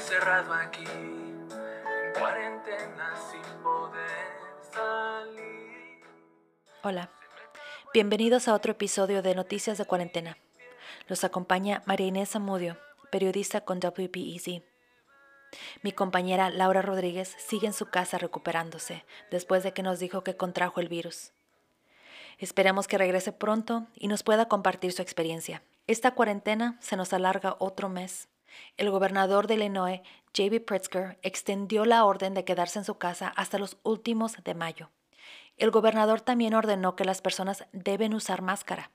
aquí, en cuarentena sin poder salir. Hola, bienvenidos a otro episodio de Noticias de Cuarentena. Los acompaña María Inés Amudio, periodista con WPEZ. Mi compañera Laura Rodríguez sigue en su casa recuperándose después de que nos dijo que contrajo el virus. Esperamos que regrese pronto y nos pueda compartir su experiencia. Esta cuarentena se nos alarga otro mes. El gobernador de Illinois, J.B. Pritzker, extendió la orden de quedarse en su casa hasta los últimos de mayo. El gobernador también ordenó que las personas deben usar máscara,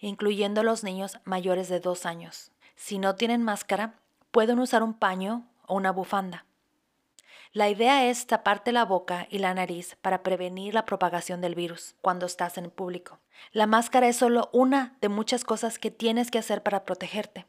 incluyendo los niños mayores de dos años. Si no tienen máscara, pueden usar un paño o una bufanda. La idea es taparte la boca y la nariz para prevenir la propagación del virus cuando estás en público. La máscara es solo una de muchas cosas que tienes que hacer para protegerte.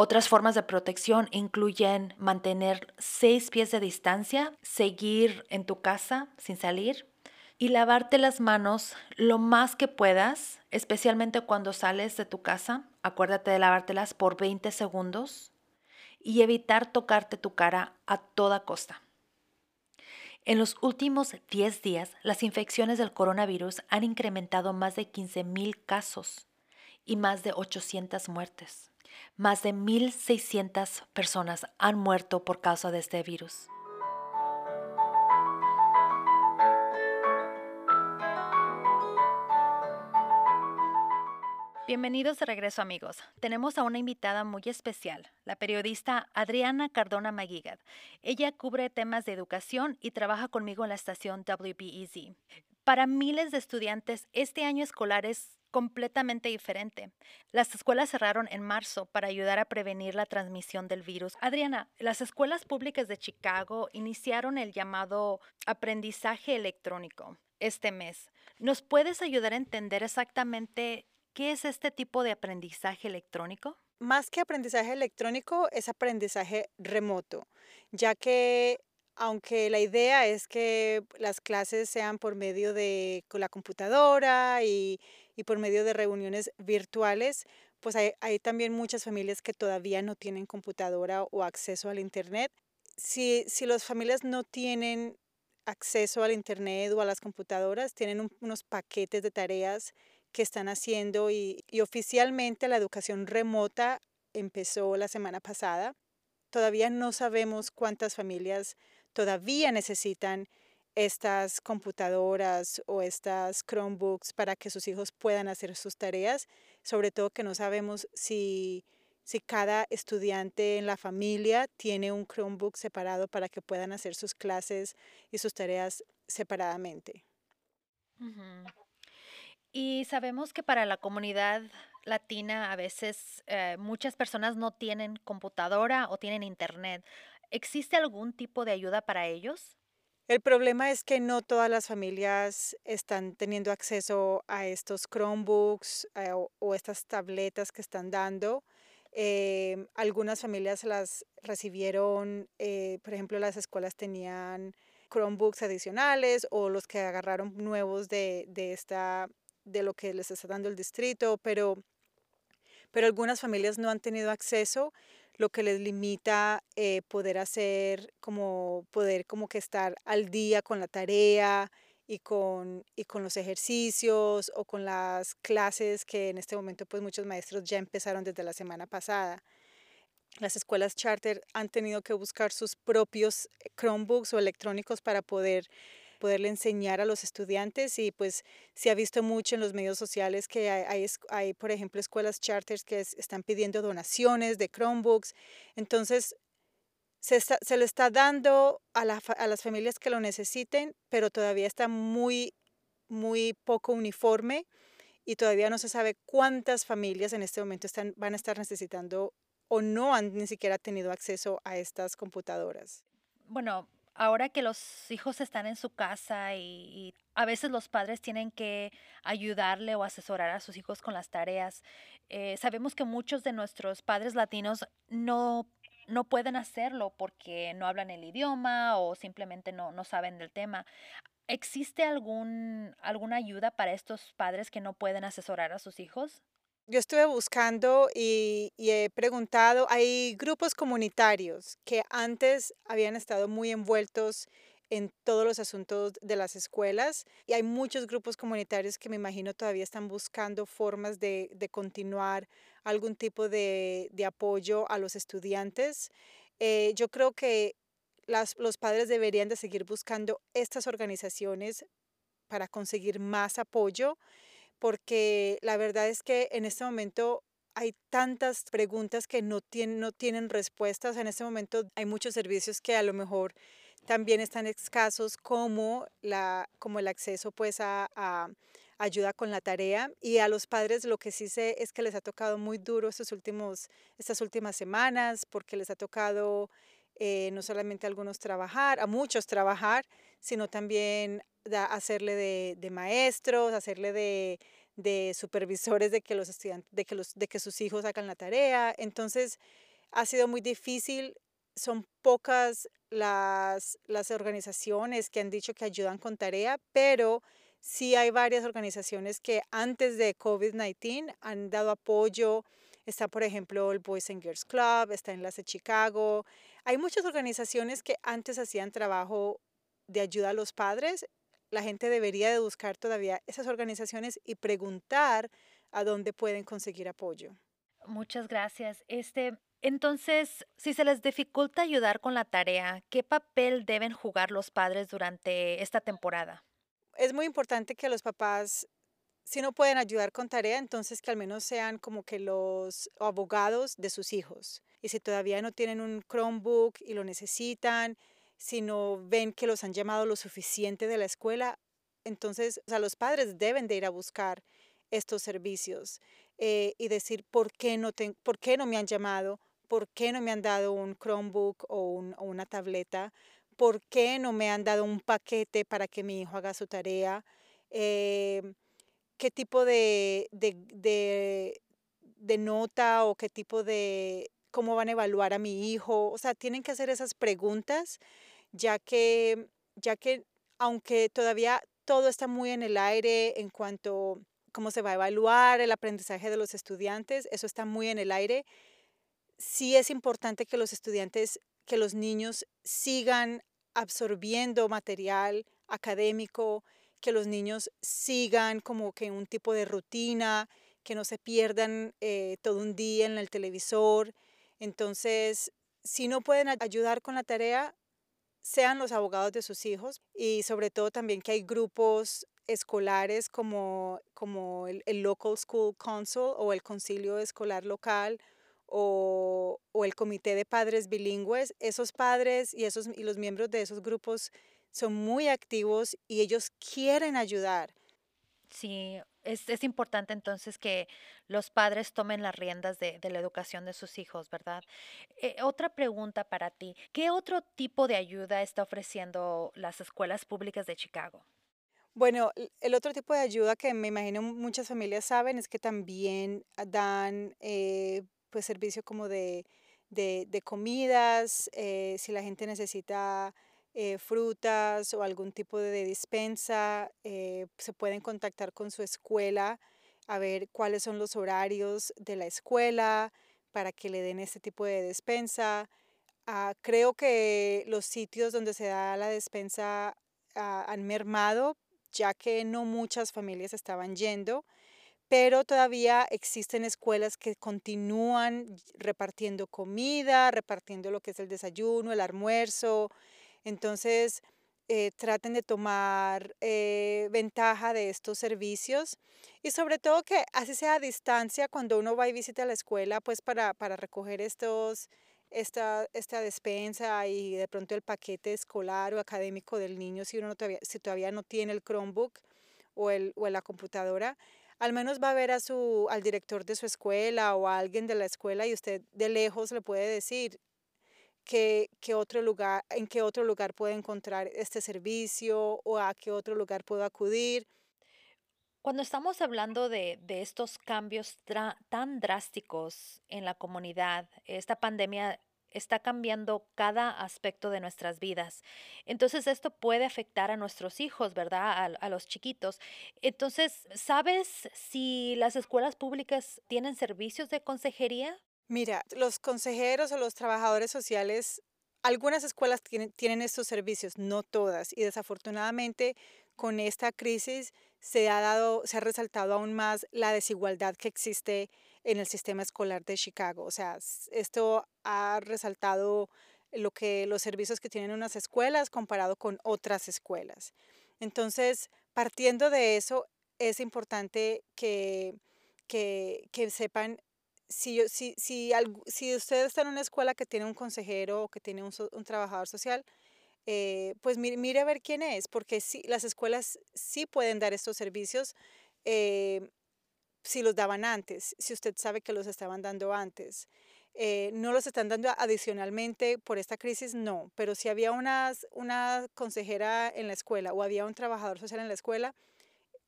Otras formas de protección incluyen mantener seis pies de distancia, seguir en tu casa sin salir y lavarte las manos lo más que puedas, especialmente cuando sales de tu casa. Acuérdate de lavártelas por 20 segundos y evitar tocarte tu cara a toda costa. En los últimos 10 días, las infecciones del coronavirus han incrementado más de 15.000 casos y más de 800 muertes. Más de 1.600 personas han muerto por causa de este virus. Bienvenidos de regreso amigos. Tenemos a una invitada muy especial, la periodista Adriana Cardona Maguigad. Ella cubre temas de educación y trabaja conmigo en la estación WBEZ. Para miles de estudiantes, este año escolar es completamente diferente. Las escuelas cerraron en marzo para ayudar a prevenir la transmisión del virus. Adriana, las escuelas públicas de Chicago iniciaron el llamado aprendizaje electrónico este mes. ¿Nos puedes ayudar a entender exactamente qué es este tipo de aprendizaje electrónico? Más que aprendizaje electrónico, es aprendizaje remoto, ya que aunque la idea es que las clases sean por medio de la computadora y, por medio de reuniones virtuales, pues hay, también muchas familias que todavía no tienen computadora o acceso al Internet. Si, si las familias no tienen acceso al Internet o a las computadoras, tienen unos paquetes de tareas que están haciendo y oficialmente la educación remota empezó la semana pasada. Todavía no sabemos cuántas familias todavía necesitan estas computadoras o estas Chromebooks para que sus hijos puedan hacer sus tareas, sobre todo que no sabemos si, si cada estudiante en la familia tiene un Chromebook separado para que puedan hacer sus clases y sus tareas separadamente. Y sabemos que para la comunidad latina a veces eh, muchas personas no tienen computadora o tienen internet. ¿Existe algún tipo de ayuda para ellos? El problema es que no todas las familias están teniendo acceso a estos Chromebooks eh, o, estas tabletas que están dando. Em, algunas familias las recibieron, eh, por ejemplo, las escuelas tenían Chromebooks adicionales o los que agarraron nuevos de, de, esta, de lo que les está dando el distrito, pero, pero algunas familias no han tenido acceso lo que les limita eh, poder hacer como poder como que estar al día con la tarea y con, y con los ejercicios o con las clases que en este momento pues muchos maestros ya empezaron desde la semana pasada. Las escuelas charter han tenido que buscar sus propios eh, Chromebooks o electrónicos para poder poderle enseñar a los estudiantes y pues se ha visto mucho en los medios sociales que hay, por ejemplo, escuelas charters que están pidiendo donaciones de Chromebooks. Entonces, se, se le está dando a, a las familias que lo necesiten, pero todavía está muy, muy poco uniforme y todavía no se sabe cuántas familias en este momento están, van a estar necesitando o no han ni siquiera tenido acceso a estas computadoras. Bueno, ahora que los hijos están en su casa y, a veces los padres tienen que ayudarle o asesorar a sus hijos con las tareas, eh, sabemos que muchos de nuestros padres latinos no, no pueden hacerlo porque no hablan el idioma o simplemente no, no saben del tema. ¿Existe algún, alguna ayuda para estos padres que no pueden asesorar a sus hijos? Yo estuve buscando y, y, he preguntado, hay grupos comunitarios que antes habían estado muy envueltos en todos los asuntos de las escuelas y hay muchos grupos comunitarios que me imagino todavía están buscando formas de, de continuar algún tipo de, de, apoyo a los estudiantes. Eh, yo creo que las, los padres deberían de seguir buscando estas organizaciones para conseguir más apoyo porque la verdad es que en este momento hay tantas preguntas que no tienen, no tienen respuestas. En este momento hay muchos servicios que a lo mejor también están escasos como, la, como el acceso pues a, a, ayuda con la tarea y a los padres lo que sí sé es que les ha tocado muy duro estos últimos, estas últimas semanas porque les ha tocado eh, no solamente a algunos trabajar, a muchos trabajar, sino también hacerle de, de, maestros, hacerle de, de, supervisores de que los estudiantes, de que, los, de que sus hijos hagan la tarea. Entonces ha sido muy difícil son pocas las, las organizaciones que han dicho que ayudan con tarea, pero sí hay varias organizaciones que antes de COVID-19 han dado apoyo. Está, por ejemplo, el Boys and Girls Club, está Enlace Chicago. Hay muchas organizaciones que antes hacían trabajo de ayuda a los padres. La gente debería de buscar todavía esas organizaciones y preguntar a dónde pueden conseguir apoyo. Muchas gracias. Este, entonces, si se les dificulta ayudar con la tarea, ¿qué papel deben jugar los padres durante esta temporada? Es muy importante que los papás, si no pueden ayudar con tarea, entonces que al menos sean como que los abogados de sus hijos. Y si todavía no tienen un Chromebook y lo necesitan, si no ven que los han llamado lo suficiente de la escuela, entonces o sea, los padres deben de ir a buscar estos servicios eh, y decir por qué, no te, por qué no me han llamado, ¿por qué no me han dado un Chromebook o, un, o una tableta? ¿Por qué no me han dado un paquete para que mi hijo haga su tarea? Eh, ¿Qué tipo de, de, de, nota o qué tipo de, cómo van a evaluar a mi hijo? O sea, tienen que hacer esas preguntas, ya que, ya que aunque todavía todo está muy en el aire en cuanto a cómo se va a evaluar el aprendizaje de los estudiantes, eso está muy en el aire sí es importante que los estudiantes, que los niños sigan absorbiendo material académico, que los niños sigan como que un tipo de rutina, que no se pierdan eh, todo un día en el televisor. Entonces, si no pueden ayudar con la tarea, sean los abogados de sus hijos y sobre todo también que hay grupos escolares como, como el, Local School Council o el Concilio Escolar Local o, o, el comité de padres bilingües, esos padres y, esos, y los miembros de esos grupos son muy activos y ellos quieren ayudar. Sí, es, es importante entonces que los padres tomen las riendas de, de la educación de sus hijos, ¿verdad? Eh, otra pregunta para ti, ¿qué otro tipo de ayuda está ofreciendo las escuelas públicas de Chicago? Bueno, el otro tipo de ayuda que me imagino muchas familias saben es que también dan eh, pues servicio como de, de, de comidas, eh, si la gente necesita eh, frutas o algún tipo de dispensa, eh, se pueden contactar con su escuela a ver cuáles son los horarios de la escuela para que le den este tipo de despensa. Ah, creo que los sitios donde se da la despensa ah, han mermado, ya que no muchas familias estaban yendo pero todavía existen escuelas que continúan repartiendo comida, repartiendo lo que es el desayuno, el almuerzo. Entonces, eh, traten de tomar eh, ventaja de estos servicios y sobre todo que así sea a distancia cuando uno va y visita la escuela, pues para, para recoger estos, esta, esta despensa y de pronto el paquete escolar o académico del niño si uno todavía, si todavía no tiene el Chromebook o, el, o la computadora al menos va a ver a su, al director de su escuela o a alguien de la escuela y usted de lejos le puede decir que, que otro lugar, en qué otro lugar puede encontrar este servicio o a qué otro lugar puedo acudir. Cuando estamos hablando de, de estos cambios tan drásticos en la comunidad, esta pandemia está cambiando cada aspecto de nuestras vidas. Entonces esto puede afectar a nuestros hijos, ¿verdad? A, los chiquitos. Entonces, ¿sabes si las escuelas públicas tienen servicios de consejería? Mira, los consejeros o los trabajadores sociales, algunas escuelas tienen, estos servicios, no todas. Y desafortunadamente con esta crisis se ha dado, se ha resaltado aún más la desigualdad que existe en el sistema escolar de Chicago. O sea, esto ha resaltado lo que los servicios que tienen unas escuelas comparado con otras escuelas. Entonces, partiendo de eso, es importante que, que, que sepan si, si, si, si usted está en una escuela que tiene un consejero o que tiene un, un trabajador social, eh, pues mire, a ver quién es, porque sí, las escuelas sí pueden dar estos servicios eh, si los daban antes, si usted sabe que los estaban dando antes. Eh, no los están dando adicionalmente por esta crisis, no, pero si había una consejera en la escuela o había un trabajador social en la escuela,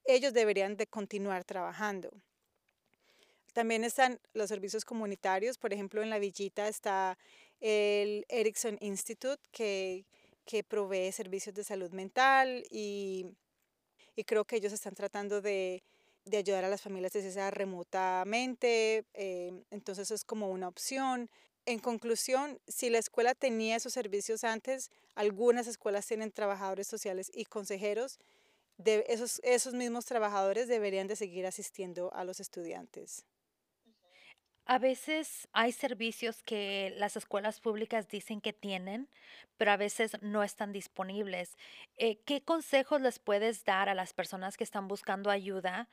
ellos deberían de continuar trabajando. También están los servicios comunitarios, por ejemplo, en la villita está el Erickson Institute, que que provee servicios de salud mental y, y creo que ellos están tratando de, de ayudar a las familias desde esa remotamente, eh, entonces es como una opción. En conclusión, si la escuela tenía esos servicios antes, algunas escuelas tienen trabajadores sociales y consejeros, de esos, esos mismos trabajadores deberían de seguir asistiendo a los estudiantes. A veces hay servicios que las escuelas públicas dicen que tienen, pero a veces no están disponibles. Eh, ¿Qué consejos les puedes dar a las personas que están buscando ayuda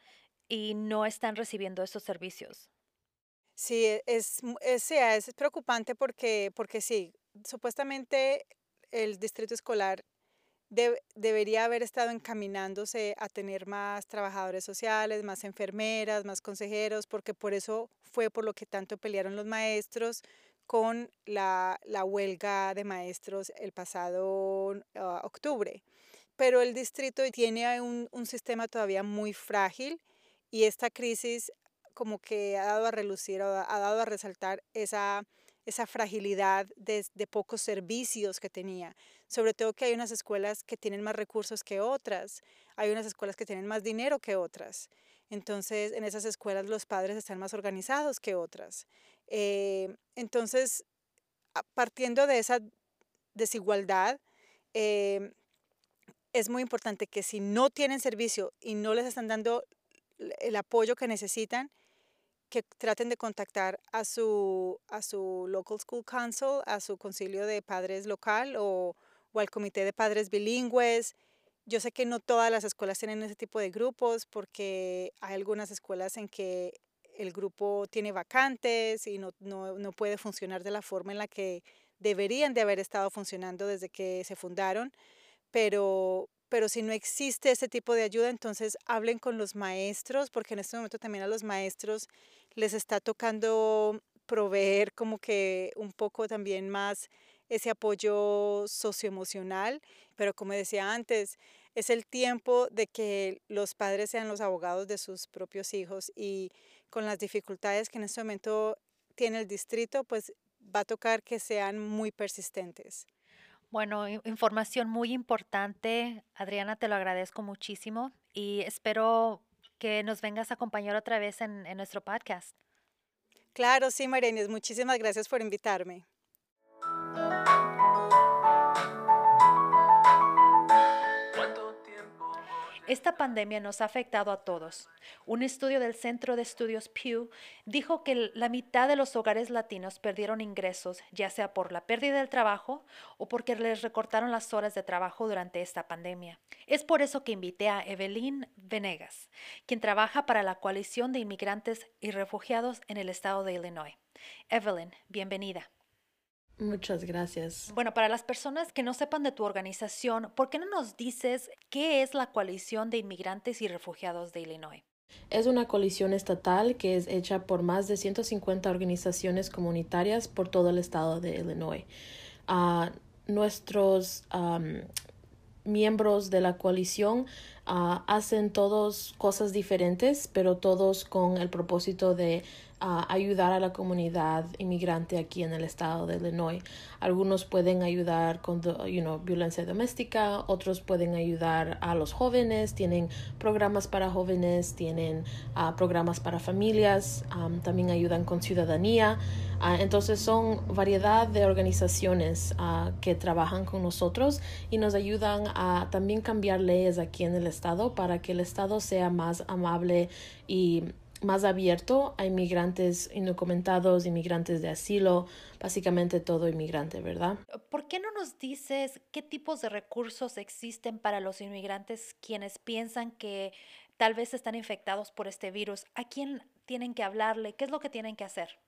y no están recibiendo esos servicios? Sí, e, es, es, es preocupante porque, porque sí, supuestamente el distrito escolar debería haber estado encaminándose a tener más trabajadores sociales, más enfermeras, más consejeros, porque por eso fue por lo que tanto pelearon los maestros con la, huelga de maestros el pasado ah, octubre. Pero el distrito tiene un, un sistema todavía muy frágil y esta crisis como que ha dado a relucir, ha dado a resaltar esa esa fragilidad de, pocos servicios que tenía. Sobre todo que hay unas escuelas que tienen más recursos que otras, hay unas escuelas que tienen más dinero que otras. Entonces, en esas escuelas los padres están más organizados que otras. Eh, entonces, partiendo de esa desigualdad, eh, es muy importante que si no tienen servicio y no les están dando el apoyo que necesitan, que traten de contactar a su, a su local school council, a su concilio de padres local o, o al comité de padres bilingües. Yo sé que no todas las escuelas tienen ese tipo de grupos porque hay algunas escuelas en que el grupo tiene vacantes y no, no, no, puede funcionar de la forma en la que deberían de haber estado funcionando desde que se fundaron, pero, pero si no existe ese tipo de ayuda, entonces hablen con los maestros, porque en este momento también a los maestros les está tocando proveer como que un poco también más ese apoyo socioemocional, pero como decía antes, es el tiempo de que los padres sean los abogados de sus propios hijos y con las dificultades que en este momento tiene el distrito, pues va a tocar que sean muy persistentes. Bueno, información muy importante. Adriana, te lo agradezco muchísimo y espero que nos vengas a acompañar otra vez en, nuestro podcast. Claro, sí, Marenes, muchísimas gracias por invitarme. Esta pandemia nos ha afectado a todos. Un estudio del Centro de Estudios Pew dijo que la mitad de los hogares latinos perdieron ingresos, ya sea por la pérdida del trabajo o porque les recortaron las horas de trabajo durante esta pandemia. Es por eso que invité a Evelyn Venegas, quien trabaja para la Coalición de Inmigrantes y Refugiados en el estado de Illinois. Evelyn, bienvenida. Muchas gracias. Bueno, para las personas que no sepan de tu organización, ¿por qué no nos dices qué es la Coalición de Inmigrantes y Refugiados de Illinois? Es una coalición estatal que es hecha por más de 150 organizaciones comunitarias por todo el estado de Illinois. Uh, nuestros miembros de la coalición ah, hacen todos cosas diferentes, pero todos con el propósito de ayudar a la comunidad inmigrante aquí en el estado de Illinois. Algunos pueden ayudar con you know, violencia doméstica, otros pueden ayudar a los jóvenes, tienen programas para jóvenes, tienen uh, programas para familias, um, también ayudan con ciudadanía. Uh, entonces son variedad de organizaciones uh, que trabajan con nosotros y nos ayudan a también cambiar leyes aquí en el estado para que el estado sea más amable y más abierto a inmigrantes indocumentados, inmigrantes de asilo, básicamente todo inmigrante, ¿verdad? ¿Por qué no nos dices qué tipos de recursos existen para los inmigrantes quienes piensan que tal vez están infectados por este virus? ¿A quién tienen que hablarle? ¿Qué es lo que tienen que hacer?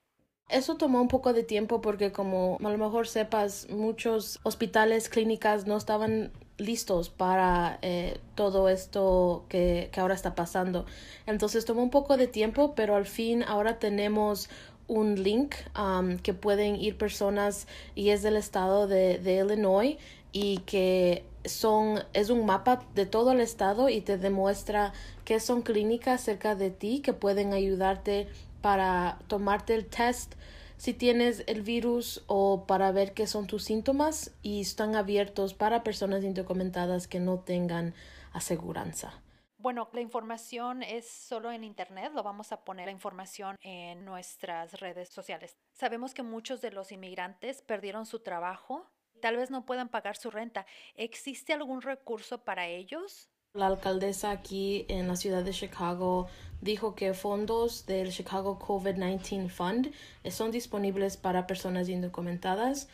Eso tomó un poco de tiempo porque como a lo mejor sepas, muchos hospitales, clínicas no estaban listos para eh, todo esto que, ahora está pasando. Entonces tomó un poco de tiempo, pero al fin ahora tenemos un link um, que pueden ir personas y es del estado de, de Illinois y que son es un mapa de todo el estado y te demuestra que son clínicas cerca de ti que pueden ayudarte para tomarte el test si tienes el virus o para ver qué son tus síntomas y están abiertos para personas indocumentadas que no tengan aseguranza. Bueno, la información es solo en Internet, lo vamos a poner la información en nuestras redes sociales. Sabemos que muchos de los inmigrantes perdieron su trabajo, tal vez no puedan pagar su renta. ¿Existe algún recurso para ellos? La alcaldesa aquí en la ciudad de Chicago dijo que fondos del Chicago COVID-19 Fund son disponibles para personas indocumentadas.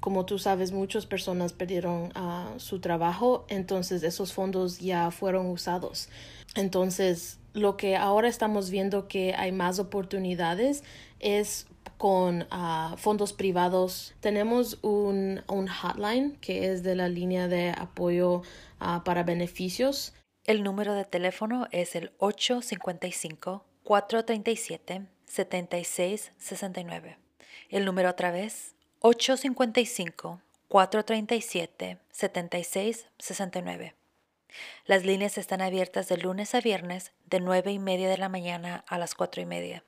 Como tú sabes, muchas personas perdieron ah, su trabajo, entonces esos fondos ya fueron usados. Entonces, lo que ahora estamos viendo que hay más oportunidades es con ah, fondos privados. Tenemos un, un, hotline que es de la línea de apoyo ah, para beneficios. El número de teléfono es el 855-437-7669. El número otra vez, 855-437-7669. Las líneas están abiertas de lunes a viernes de 9 y media de la mañana a las 4 y media.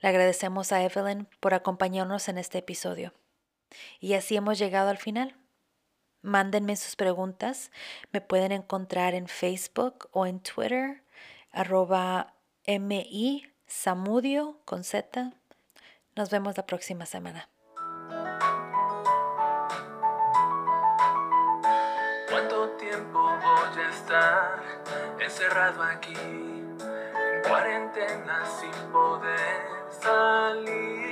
Le agradecemos a Evelyn por acompañarnos en este episodio. Y así hemos llegado al final. Mándenme sus preguntas. Me pueden encontrar en Facebook o en Twitter, arroba MI Samudio con Z. Nos vemos la próxima semana. Encerrado aquí? cuarentena sin poder salir.